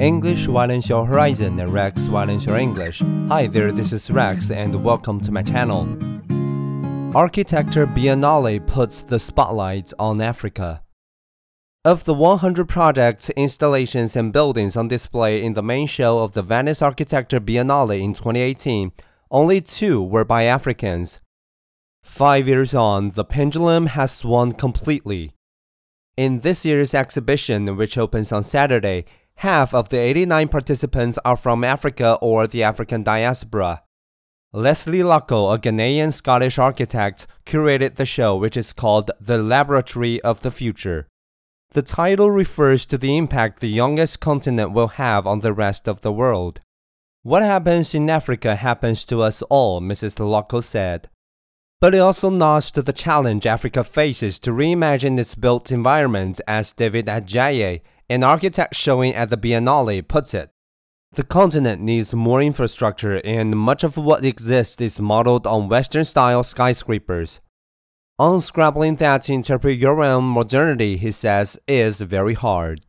English widens your horizon and Rex widens your English. Hi there, this is Rex and welcome to my channel. Architecture Biennale puts the spotlight on Africa. Of the 100 projects, installations, and buildings on display in the main show of the Venice Architecture Biennale in 2018, only two were by Africans. Five years on, the pendulum has swung completely. In this year's exhibition, which opens on Saturday, half of the 89 participants are from Africa or the African diaspora. Lesley Lokko, a Ghanaian Scottish architect, curated the show, which is called The Laboratory of the Future. The title refers to the impact the youngest continent will have on the rest of the world. What happens in Africa happens to us all, Mrs. Lokko said. But it also nods to the challenge Africa faces to reimagine its built environment, as David Adjaye, an architect showing at the Biennale, puts it. The continent needs more infrastructure, and much of what exists is modeled on Western style skyscrapers. Unscrambling that to interpret your own modernity, he says, is very hard.